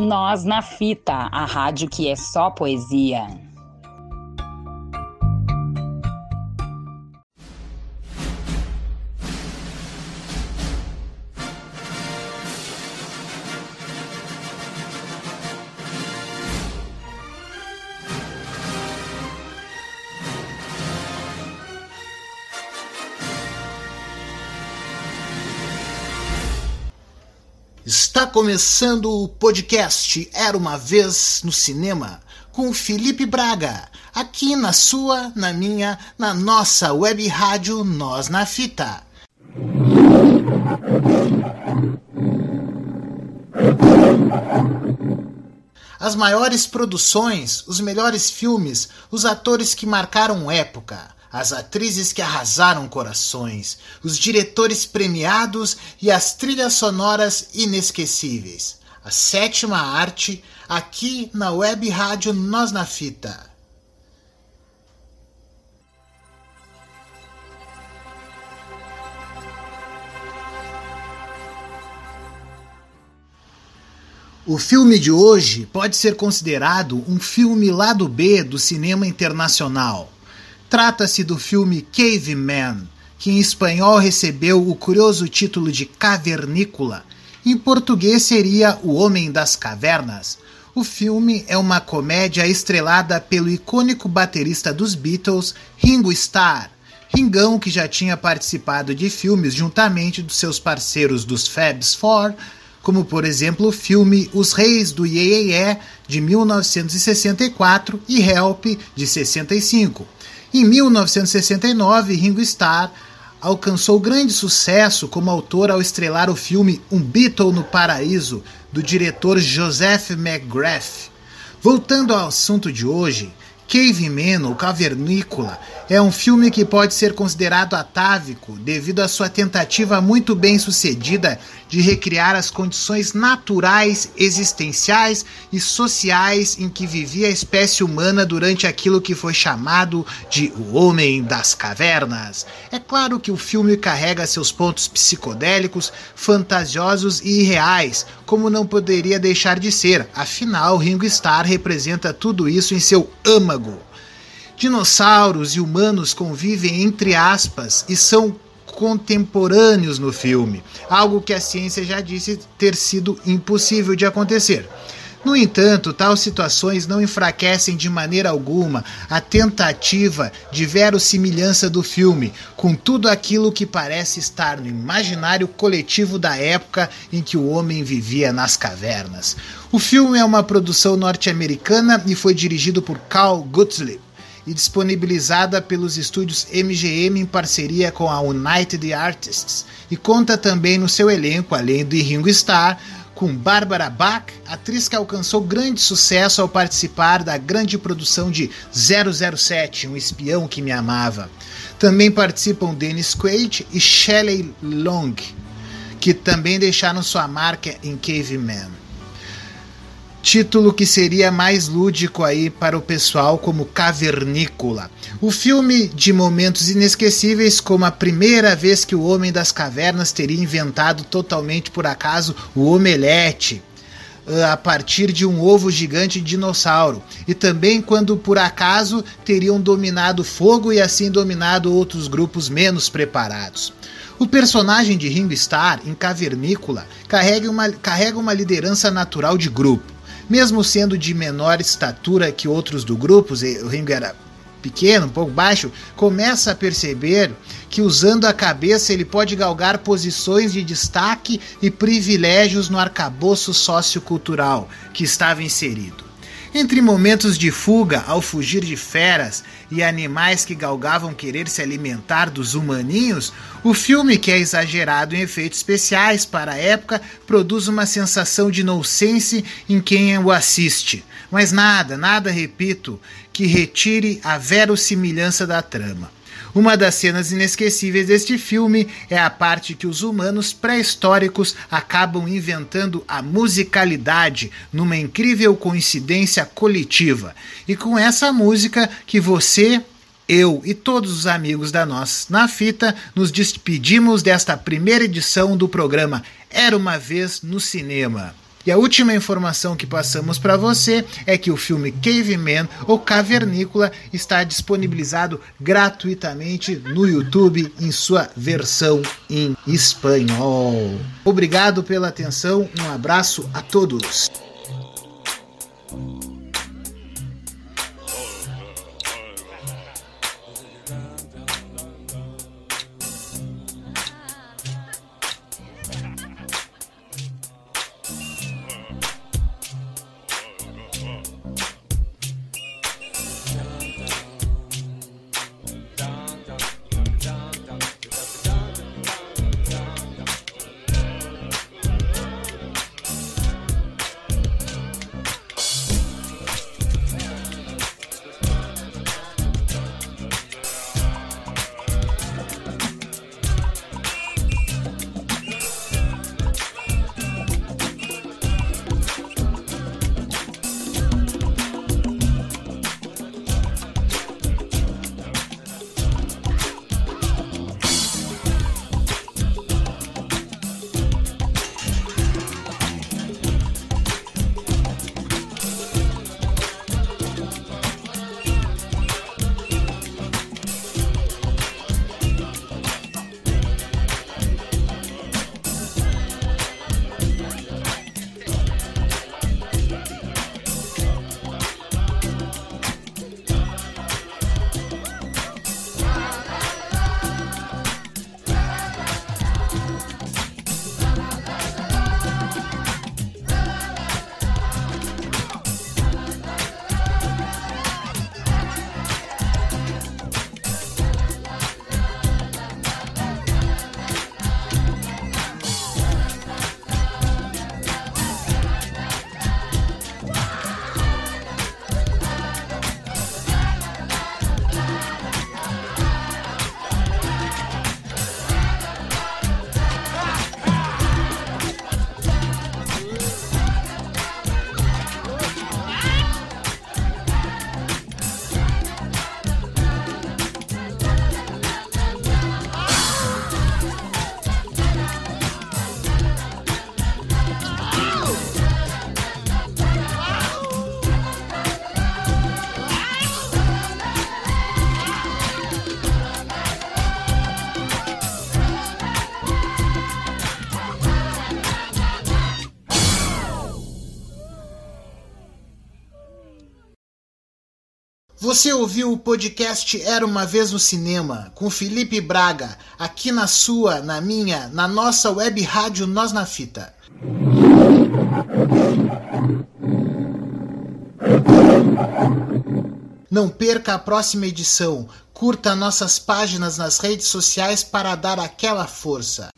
Nós na Fita, a rádio que é só poesia. Está começando o podcast Era uma Vez no Cinema com Felipe Braga, aqui na sua, na minha, na nossa web rádio Nós na Fita. As maiores produções, os melhores filmes, os atores que marcaram época as atrizes que arrasaram corações, os diretores premiados e as trilhas sonoras inesquecíveis. A sétima arte, aqui na web rádio Nós na Fita. O filme de hoje pode ser considerado um filme lado B do cinema internacional. Trata-se do filme Caveman, que em espanhol recebeu o curioso título de Cavernícola. Em português seria O Homem das Cavernas. O filme é uma comédia estrelada pelo icônico baterista dos Beatles, Ringo Starr. Ringão, que já tinha participado de filmes juntamente dos seus parceiros dos Fabs Four, como por exemplo o filme Os Reis do Iê de 1964 e Help de 65. Em 1969, Ringo Starr alcançou grande sucesso como autor ao estrelar o filme Um Beatle no Paraíso, do diretor Joseph McGrath. Voltando ao assunto de hoje, Caveman, ou Cavernícola, é um filme que pode ser considerado atávico devido à sua tentativa muito bem sucedida de recriar as condições naturais, existenciais e sociais em que vivia a espécie humana durante aquilo que foi chamado de o Homem das Cavernas. É claro que o filme carrega seus pontos psicodélicos, fantasiosos e irreais, como não poderia deixar de ser, afinal, Ringo Starr representa tudo isso em seu âmago. Dinossauros e humanos convivem entre aspas e são contemporâneos no filme, algo que a ciência já disse ter sido impossível de acontecer. No entanto, tais situações não enfraquecem de maneira alguma a tentativa de verossimilhança do filme com tudo aquilo que parece estar no imaginário coletivo da época em que o homem vivia nas cavernas. O filme é uma produção norte-americana e foi dirigido por Carl Gottlieb e disponibilizada pelos estúdios MGM em parceria com a United Artists, e conta também no seu elenco, além de Ringo Starr, com Barbara Bach, atriz que alcançou grande sucesso ao participar da grande produção de 007, Um Espião que Me Amava. Também participam Dennis Quaid e Shelley Long, que também deixaram sua marca em Caveman título que seria mais lúdico aí para o pessoal como Cavernícola. O filme de momentos inesquecíveis, como a primeira vez que o Homem das Cavernas teria inventado totalmente por acaso o omelete ah, a partir de um ovo gigante dinossauro, e também quando por acaso teriam dominado fogo e assim dominado outros grupos menos preparados. O personagem de Ringo Starr, em Cavernícola, carrega uma, carrega uma liderança natural de grupo mesmo sendo de menor estatura que outros do grupo, o Ringo era pequeno, um pouco baixo, começa a perceber que usando a cabeça ele pode galgar posições de destaque e privilégios no arcabouço sociocultural que estava inserido. Entre momentos de fuga ao fugir de feras e animais que galgavam querer se alimentar dos humaninhos, o filme, que é exagerado em efeitos especiais para a época, produz uma sensação de inocência em quem o assiste. Mas nada, nada, repito, que retire a verossimilhança da trama. Uma das cenas inesquecíveis deste filme é a parte que os humanos pré-históricos acabam inventando a musicalidade numa incrível coincidência coletiva. E com essa música que você eu e todos os amigos da Nós na Fita nos despedimos desta primeira edição do programa Era uma Vez no Cinema. E a última informação que passamos para você é que o filme Caveman ou Cavernícola está disponibilizado gratuitamente no YouTube em sua versão em espanhol. Obrigado pela atenção, um abraço a todos. Você ouviu o podcast Era uma vez no cinema com Felipe Braga, aqui na sua, na minha, na nossa web rádio Nós na Fita. Não perca a próxima edição. Curta nossas páginas nas redes sociais para dar aquela força.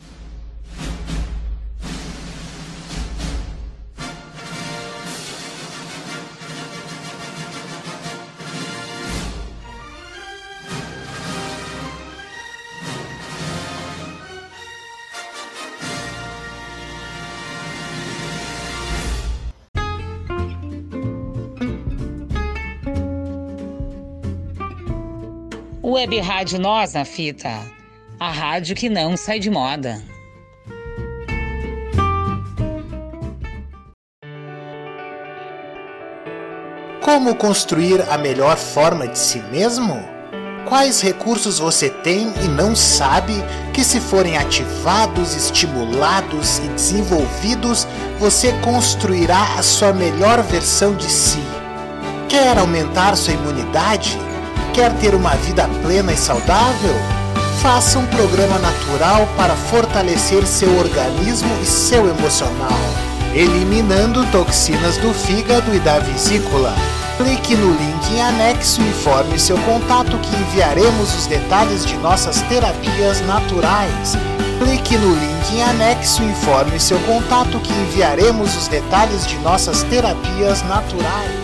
Web Rádio Nós na Fita, a rádio que não sai de moda. Como construir a melhor forma de si mesmo? Quais recursos você tem e não sabe que, se forem ativados, estimulados e desenvolvidos, você construirá a sua melhor versão de si? Quer aumentar sua imunidade? Quer ter uma vida plena e saudável? Faça um programa natural para fortalecer seu organismo e seu emocional, eliminando toxinas do fígado e da vesícula. Clique no link em anexo e informe seu contato que enviaremos os detalhes de nossas terapias naturais. Clique no link em anexo e informe seu contato que enviaremos os detalhes de nossas terapias naturais.